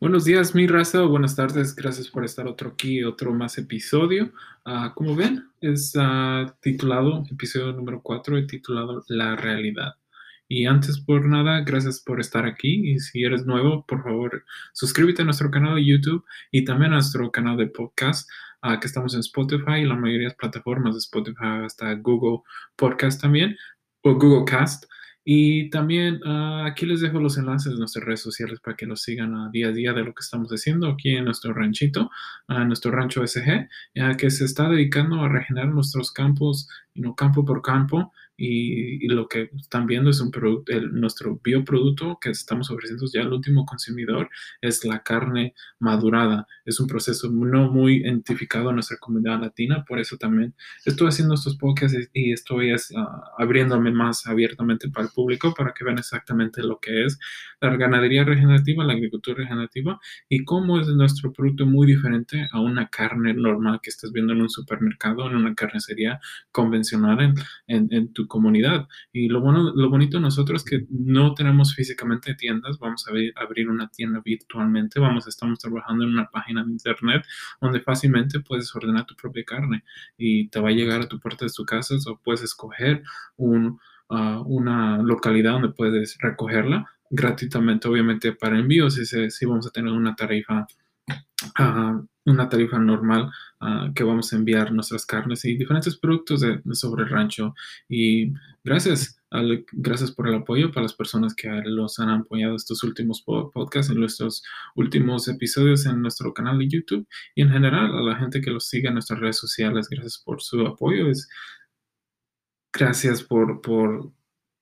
Buenos días, mi raza, buenas tardes, gracias por estar otro aquí, otro más episodio. Ah, como ven, es ah, titulado, episodio número 4, titulado La realidad. Y antes por nada, gracias por estar aquí. Y si eres nuevo, por favor, suscríbete a nuestro canal de YouTube y también a nuestro canal de podcast, ah, que estamos en Spotify y la mayoría de plataformas de Spotify, hasta Google Podcast también, o Google Cast. Y también uh, aquí les dejo los enlaces de nuestras redes sociales para que nos sigan a día a día de lo que estamos haciendo aquí en nuestro ranchito, a nuestro rancho SG, ya que se está dedicando a regenerar nuestros campos, no campo por campo, y, lo que están viendo es un producto, nuestro bioproducto que estamos ofreciendo ya al último consumidor es la carne madurada. Es un proceso no muy identificado en nuestra comunidad latina, por eso también estoy haciendo estos podcasts y estoy ah, abriéndome más abiertamente para el público para que vean exactamente lo que es la ganadería regenerativa, la agricultura regenerativa y cómo es nuestro producto muy diferente a una carne normal que estás viendo en un supermercado, en una carnicería convencional en, en, en tu comunidad. Y lo, bueno, lo bonito de nosotros es que no tenemos físicamente tiendas, vamos a abrir una tienda virtualmente, vamos, estamos trabajando en una página de internet donde fácilmente puedes ordenar tu propia carne y te va a llegar a tu puerta de tu casa. O puedes escoger un, ah, una localidad donde puedes recogerla gratuitamente, obviamente para envío, si, si vamos a tener una tarifa una tarifa normal que vamos a enviar nuestras carnes y diferentes productos de, sobre el rancho. Y gracias, gracias por el apoyo para las personas que los han apoyado estos últimos podcasts, en nuestros últimos episodios en nuestro canal de YouTube y en general a la gente que los sigue en nuestras redes sociales. Gracias por su apoyo. Gracias por, por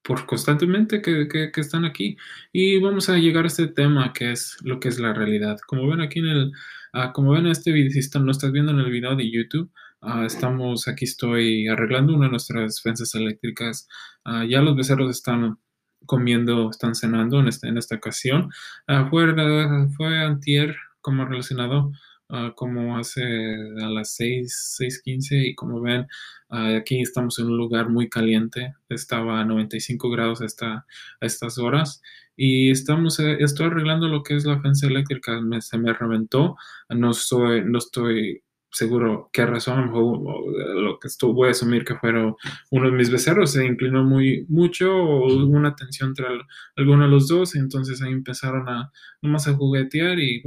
por constantemente que, que, están aquí. Y vamos a llegar a este tema que es lo que es la realidad. Como ven aquí en el, uh, como ven este video, si no estás viendo en el video de YouTube, uh, estamos, aquí estoy arreglando una de nuestras fensas eléctricas. Uh, ya los becerros están comiendo, están cenando en, este, en esta ocasión. fue, fue antier como relacionado Ah, como hace a las 6, 6.15 y como ven, ah, aquí estamos en un lugar muy caliente, estaba a 95 grados hasta a estas horas y estamos, eh, estoy arreglando lo que es la fence eléctrica, se me reventó, no, soy, no estoy seguro qué razón, lo que estuvo, voy a asumir que fueron uno de mis becerros, se inclinó muy mucho o hubo una tensión entre alguno de los dos, y entonces ahí empezaron a nomás a juguetear y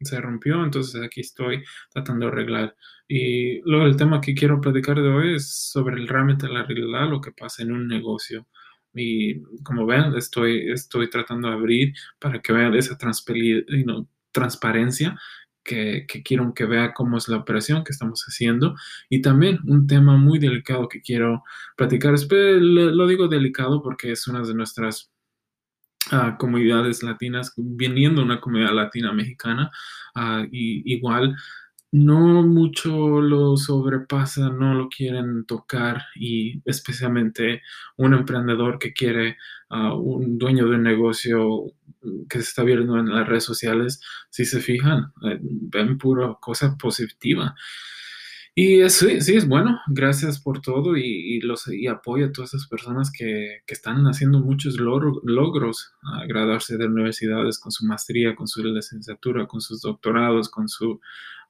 se rompió, entonces aquí estoy tratando de arreglar. Y luego el tema que quiero platicar de hoy es sobre el realmente la realidad, lo que pasa en un negocio. Y como ven, estoy, estoy tratando de abrir para que vean esa transparencia que, que, quiero que vea cómo es la operación que estamos haciendo. Y también un tema muy delicado que quiero platicar. Lo digo delicado porque es una de nuestras comunidades latinas, viniendo una comunidad latina mexicana, y igual no mucho lo sobrepasan, no lo quieren tocar y especialmente un emprendedor que quiere, un dueño de un negocio que se está viendo en las redes sociales, si se fijan, eh, ven pura cosa positiva. Y sí, sí, es bueno. Gracias por todo y, los, y apoyo a todas esas personas que, que están haciendo muchos logros, a graduarse de universidades con su maestría, con su licenciatura, con sus doctorados, con su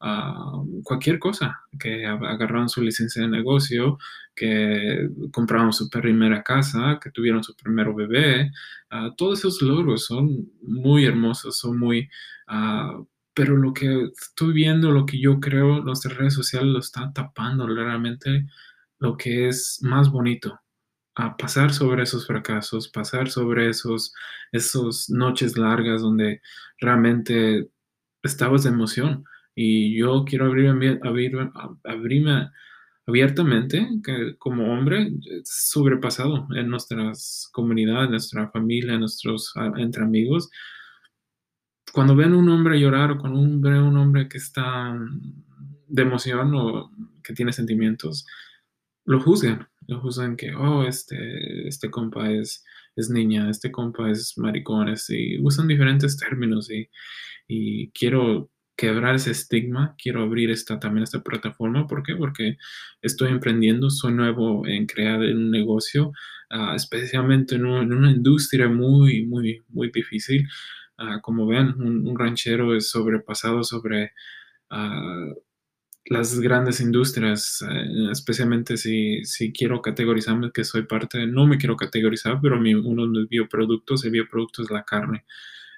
ah, cualquier cosa, que agarraron su licencia de negocio, que compraron su primera casa, que tuvieron su primer bebé. Ah, todos esos logros son muy hermosos, son muy... Uh, pero lo que estoy viendo, lo que yo creo, nuestras redes sociales lo están tapando realmente lo que es más bonito. A pasar sobre esos fracasos, pasar sobre esos, esos noches largas donde realmente estabas de emoción. Y yo quiero abrirme, abiertamente, que como hombre, sobrepasado en nuestras comunidades, en nuestra familia, en nuestros, entre amigos, cuando ven un hombre llorar o cuando ven un hombre que está de emoción o que tiene sentimientos, lo juzgan, lo juzgan que, oh, este, este compa es, es niña, este compa es maricón, y usan diferentes términos y, y quiero quebrar ese estigma, quiero abrir esta, también esta plataforma. ¿Por qué? Porque estoy emprendiendo, soy nuevo en crear un negocio, uh, especialmente en, un, en, una industria muy, muy, muy difícil. Uh, como ven, un, ranchero es sobrepasado sobre uh, las grandes industrias, eh, especialmente si, si, quiero categorizarme que soy parte, no me quiero categorizar, pero mi, uno de mis bioproductos, el bioproducto es la carne.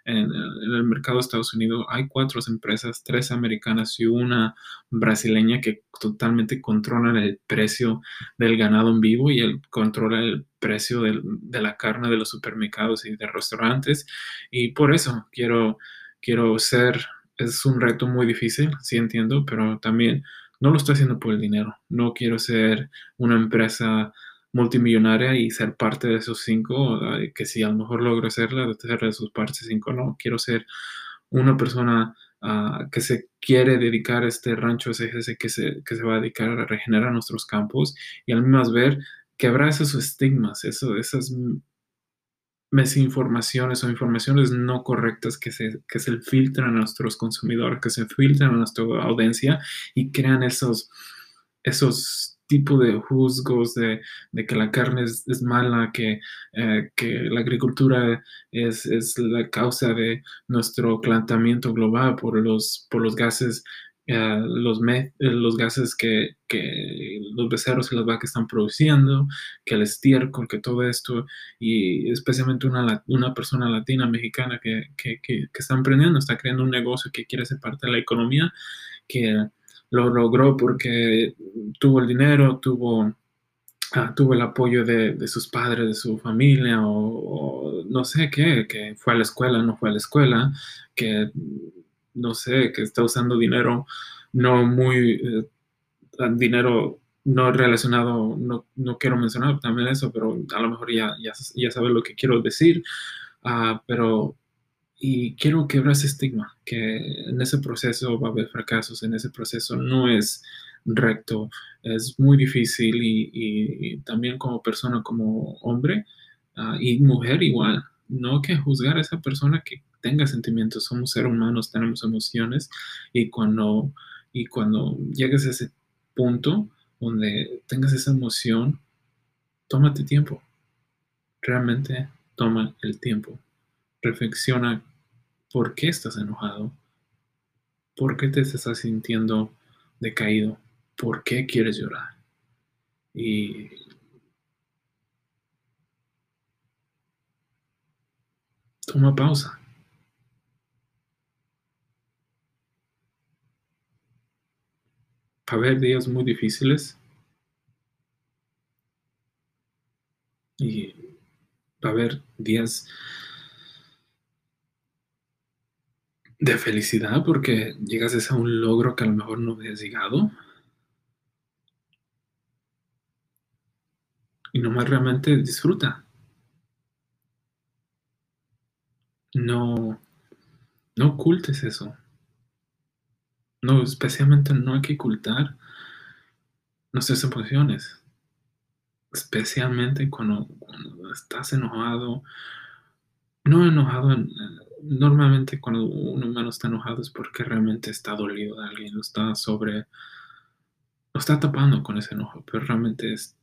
En, el mercado de Estados Unidos hay cuatro empresas, tres americanas y una brasileña que totalmente controlan el precio del ganado en vivo y el, controla el precio de la carne de los supermercados y de restaurantes. Y por eso quiero, quiero ser, es un reto muy difícil, sí entiendo, pero también no lo estoy haciendo por el dinero. No quiero ser una empresa multimillonaria y ser parte de esos cinco, que si a lo mejor logro hacerla, de ser de esos partes cinco, no, quiero ser una persona uh, que se quiere dedicar a este rancho ese que se, que se va a dedicar a regenerar nuestros campos y al mismo ver quebrar esos estigmas, esas desinformaciones o informaciones no correctas que se, filtran a nuestros consumidores, que se filtran a nuestra audiencia y crean esos, esos tipo de juzgos de, que la carne es, mala, que, eh, que, la agricultura es, es, la causa de nuestro calentamiento global por los, por los gases. Uh, los, eh, los gases que, los becerros y las vacas están produciendo, que el estiércol, que todo esto, y especialmente una, persona latina, mexicana, que, está emprendiendo, está creando un negocio que quiere ser parte de la economía, que lo logró porque tuvo el dinero, tuvo, ah, tuvo el apoyo de, sus padres, de su familia, o, no sé qué, que fue a la escuela, no fue a la escuela, que no sé, que está usando dinero no muy, eh, dinero no relacionado, no, no, quiero mencionar también eso, pero a lo mejor ya, ya, ya sabes lo que quiero decir, uh, pero y quiero quebrar ese estigma, que en ese proceso va a haber fracasos, en ese proceso no es recto, es muy difícil y, también como persona, como hombre uh, y mujer igual, no que juzgar a esa persona que tenga sentimientos, somos seres humanos, tenemos emociones y cuando, y cuando llegues a ese punto donde tengas esa emoción, tómate tiempo, realmente toma el tiempo reflexiona por qué estás enojado, por qué te estás sintiendo decaído, por qué quieres llorar. Y toma pausa. Va a haber días muy difíciles y va a haber días de felicidad porque llegas a un logro que a lo mejor no habías llegado. Y nomás realmente disfruta. No, no ocultes eso. No, especialmente no hay que ocultar nuestras emociones. Especialmente cuando, estás enojado. No enojado en, normalmente cuando un humano está enojado es porque realmente está dolido de alguien, lo está sobre, lo está tapando con ese enojo, pero realmente es,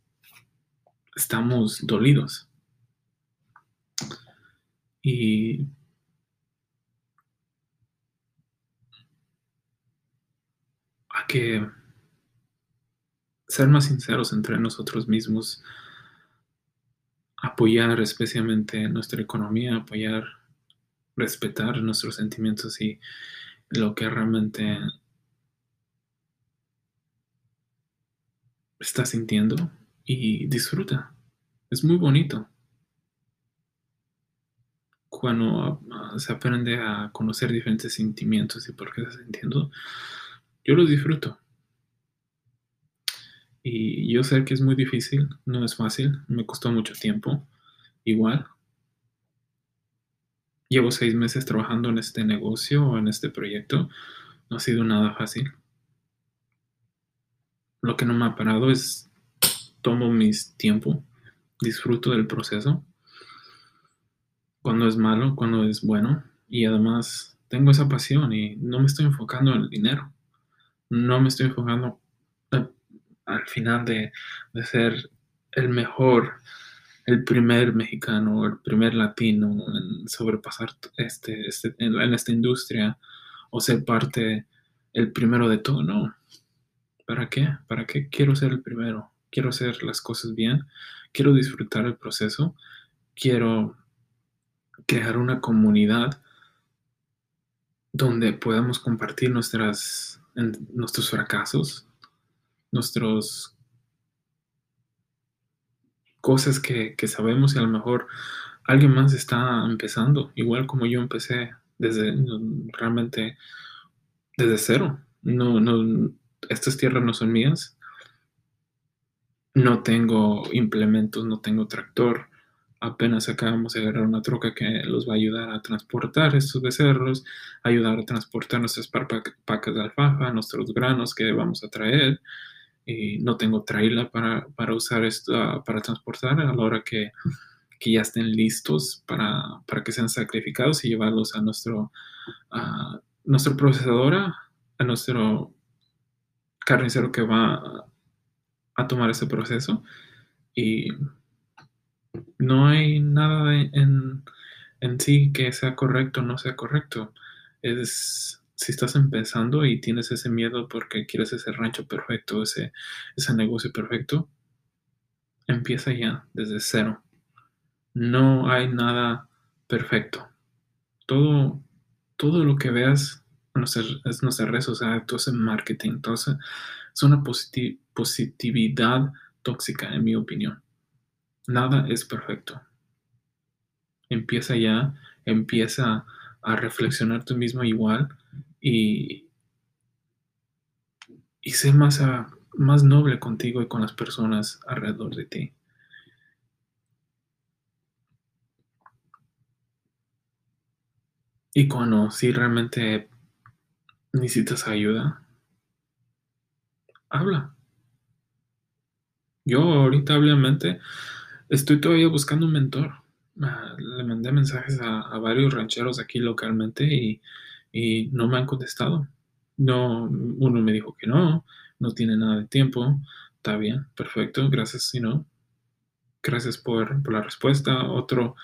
estamos dolidos. Y que ser más sinceros entre nosotros mismos, apoyar especialmente nuestra economía, apoyar respetar nuestros sentimientos y lo que realmente está sintiendo y disfruta. Es muy bonito. Cuando se aprende a conocer diferentes sentimientos y por qué está sintiendo, yo los disfruto. Y yo sé que es muy difícil, no es fácil, me costó mucho tiempo, igual, Llevo seis meses trabajando en este negocio o en este proyecto. No ha sido nada fácil. Lo que no me ha parado es tomo mis tiempo, disfruto del proceso. Cuando es malo, cuando es bueno. Y además tengo esa pasión y no me estoy enfocando en el dinero. No me estoy enfocando al final de, ser el mejor, el primer mexicano, el primer latino en sobrepasar este, este en, esta industria o ser parte, el primero de todo, no. ¿Para qué? ¿Para qué quiero ser el primero? Quiero hacer las cosas bien, quiero disfrutar el proceso, quiero crear una comunidad donde podamos compartir nuestras, nuestros fracasos, nuestros cosas que, sabemos y a lo mejor alguien más está empezando, igual como yo empecé desde realmente desde cero. No, no, estas tierras no son mías. No tengo implementos, no tengo tractor. Apenas acabamos de agarrar una troca que los va a ayudar a transportar estos becerros, ayudar a transportar nuestras pacas de alfafa, nuestros granos que vamos a traer y no tengo trailer para, usar esto, ah, para transportar a la hora que, ya estén listos para, que sean sacrificados y llevarlos a nuestro, a nuestro procesadora, a nuestro carnicero que va a tomar ese proceso. Y no hay nada en, en sí que sea correcto o no sea correcto. Es si estás empezando y tienes ese miedo porque quieres ese rancho perfecto, ese, ese negocio perfecto, empieza ya desde cero. No hay nada perfecto. Todo, todo lo que veas es nuestra red social, todo ese marketing, entonces es una positividad tóxica, en mi opinión. Nada es perfecto. Empieza ya, empieza a reflexionar tú mismo igual y, y ser más, más noble contigo y con las personas alrededor de ti. Y cuando si realmente necesitas ayuda, habla. Yo ahorita obviamente estoy todavía buscando un mentor. Ah, le mandé mensajes a, varios rancheros aquí localmente y y no me han contestado. No, uno me dijo que no, no tiene nada de tiempo. Está bien, perfecto, gracias si no. Gracias por, la respuesta. Otro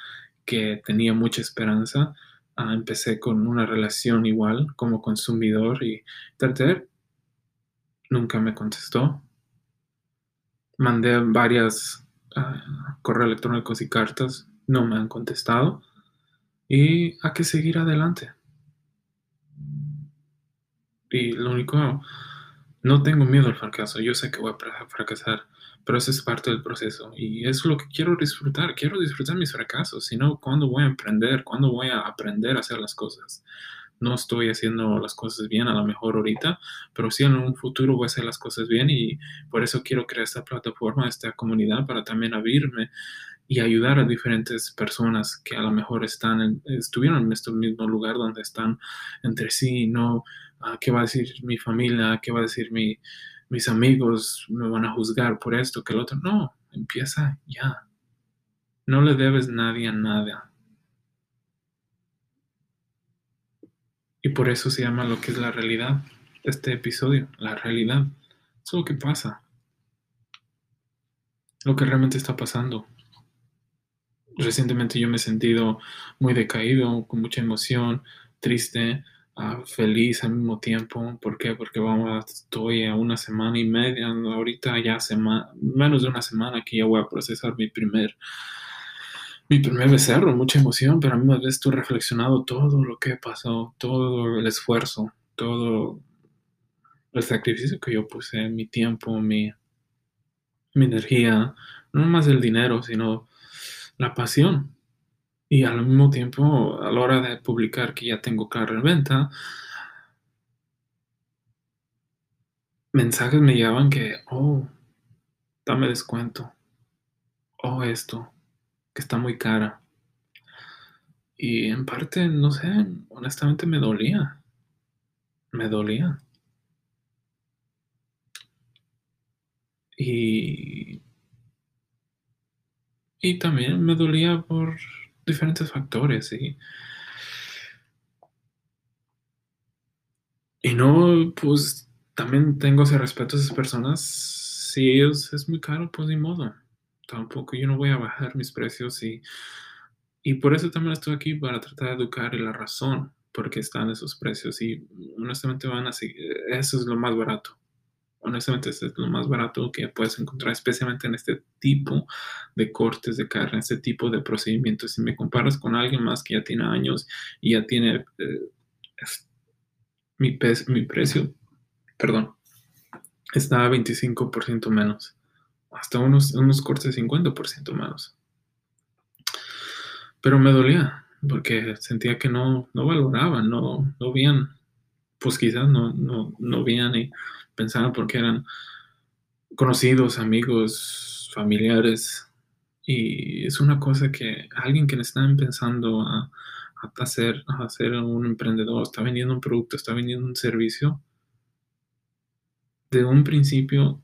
que tenía mucha esperanza. Ah, empecé con una relación igual como consumidor y traté. Nunca me contestó. Mandé varias correos electrónicos y cartas. No me han contestado. Y hay que seguir adelante. Y lo único, no tengo miedo al fracaso, yo sé que voy a fracasar, pero eso es parte del proceso y es lo que quiero disfrutar, quiero disfrutar mis fracasos, si no, ¿cuándo voy a emprender? ¿Cuándo voy a aprender a hacer las cosas? No estoy haciendo las cosas bien a lo mejor ahorita, pero sí en un futuro voy a hacer las cosas bien y por eso quiero crear esta plataforma, esta comunidad para también abrirme y ayudar a diferentes personas que a lo mejor están estuvieron en este mismo lugar donde están entre sí, no Ah, ¿qué va a decir mi familia? ¿Qué va a decir mis amigos? ¿Me van a juzgar por esto, que el otro? No, empieza ya. No le debes nadie a nada. Y por eso se llama lo que es la realidad, este episodio, la realidad. Es lo que pasa. Lo que realmente está pasando. Recientemente yo me he sentido muy decaído, con mucha emoción, triste, feliz al mismo tiempo. ¿Por qué? Porque vamos, estoy a una semana y media, ahorita ya semana, menos de una semana que ya voy a procesar mi primer, mi primer becerro, mucha emoción, pero a mí me vez estoy reflexionado todo lo que pasó, todo el esfuerzo, todo el sacrificio que yo puse, mi tiempo, mi, mi energía, no más el dinero, sino la pasión y al mismo tiempo, a la hora de publicar que ya tengo carro en venta, mensajes me llevaban que, oh, dame descuento. Oh, esto, que está muy cara. Y en parte, no sé, honestamente me dolía. Me dolía. Y, y también me dolía por diferentes factores y y no, pues también tengo ese respeto a esas personas. Si ellos es muy caro, pues ni modo. Tampoco yo no voy a bajar mis precios y, y por eso también estoy aquí para tratar de educar la razón por qué están esos precios. Y honestamente van a seguir, eso es lo más barato honestamente es lo más barato que puedes encontrar, especialmente en este tipo de cortes de carne, este tipo de procedimientos. Si me comparas con alguien más que ya tiene años y ya tiene eh, mi, mi precio, perdón, está a 25% menos, hasta unos, unos cortes 50% menos. Pero me dolía porque sentía que no, no valoraban, no, no veían, pues quizás no, no, no veían y pensaban porque eran conocidos, amigos, familiares. Y es una cosa que alguien que está empezando a, hacer, a hacer un emprendedor, está vendiendo un producto, está vendiendo un servicio, de un principio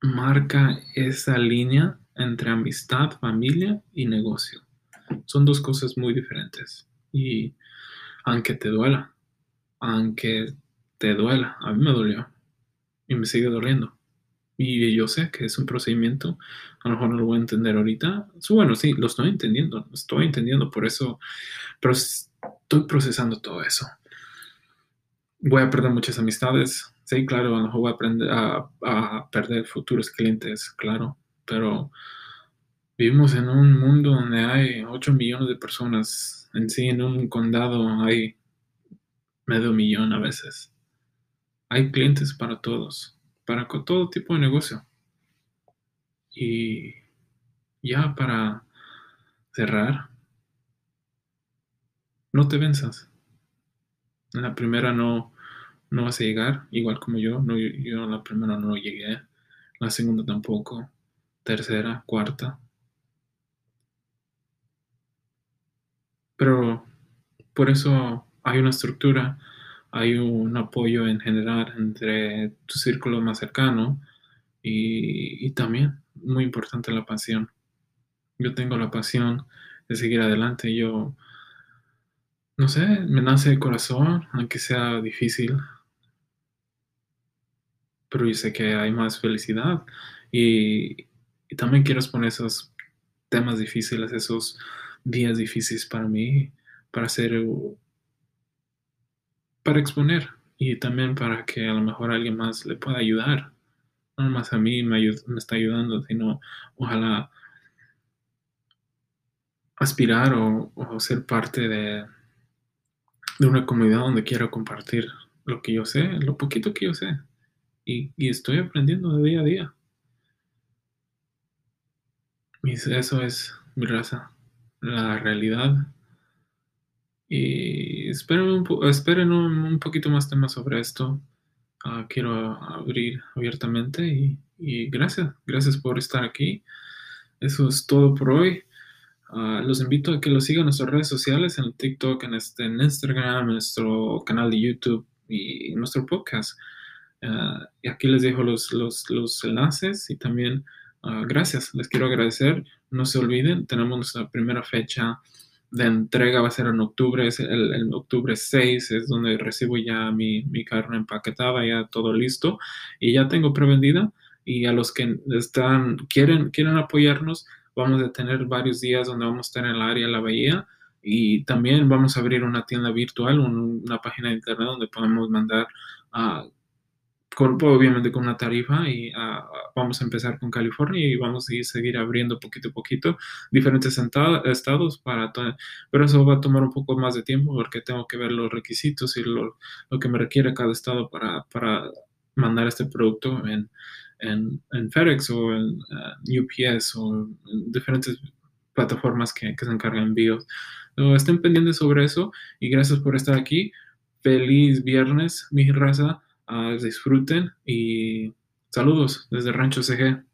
marca esa línea entre amistad, familia y negocio. Son dos cosas muy diferentes. Y aunque te duela, aunque te duela, a mí me dolió y me sigue doliendo. Y yo sé que es un procedimiento, a lo mejor no lo voy a entender ahorita. Bueno, sí, lo estoy entendiendo, lo estoy entendiendo, por eso, pero estoy procesando todo eso. Voy a perder muchas amistades, sí, claro, a voy a, aprender a, perder futuros clientes, claro, pero vivimos en un mundo donde hay 8 millones de personas, en sí, en un condado hay medio millón a veces. Hay clientes para todos, para todo tipo de negocio. Y ya para cerrar, no te venzas. En la primera no, no vas a llegar, igual como yo. No, yo la primera no llegué, la segunda tampoco, tercera, cuarta. Pero por eso hay una estructura hay un apoyo en general entre tu círculo más cercano y, también muy importante la pasión. Yo tengo la pasión de seguir adelante. Yo, no sé, me nace el corazón, aunque sea difícil. Pero yo sé que hay más felicidad y, también quiero exponer esos temas difíciles, esos días difíciles para mí, para hacer para exponer y también para que a lo mejor alguien más le pueda ayudar. No más a mí me, me está ayudando, sino ojalá aspirar o, ser parte de, de, una comunidad donde quiero compartir lo que yo sé, lo poquito que yo sé. Y, y estoy aprendiendo de día a día. Y eso es mi raza, la realidad y esperen un, esperen un, poquito más temas sobre esto. Ah, quiero abrir abiertamente y, gracias, gracias por estar aquí. Eso es todo por hoy. Ah, los invito a que lo sigan en nuestras redes sociales, en TikTok, en, este, en Instagram, en nuestro canal de YouTube y en nuestro podcast. Ah, y aquí les dejo los, los, los enlaces y también gracias, les quiero agradecer. No se olviden, tenemos nuestra primera fecha de entrega va a ser en octubre, es el, octubre 6 es donde recibo ya mi, mi, carne empaquetada, ya todo listo y ya tengo prevendida y a los que están, quieren, quieren apoyarnos, vamos a tener varios días donde vamos a estar en el área de la bahía y también vamos a abrir una tienda virtual, una página de internet donde podemos mandar a obviamente con una tarifa y ah, vamos a empezar con California y vamos a seguir abriendo poquito a poquito diferentes estados para pero eso va a tomar un poco más de tiempo porque tengo que ver los requisitos y lo, lo que me requiere cada estado para, para mandar este producto en, en, en FedEx o en UPS ah, o en diferentes plataformas que, que se encargan envíos. estén pendientes sobre eso y gracias por estar aquí. Feliz viernes, mi raza disfruten y saludos desde Rancho CG.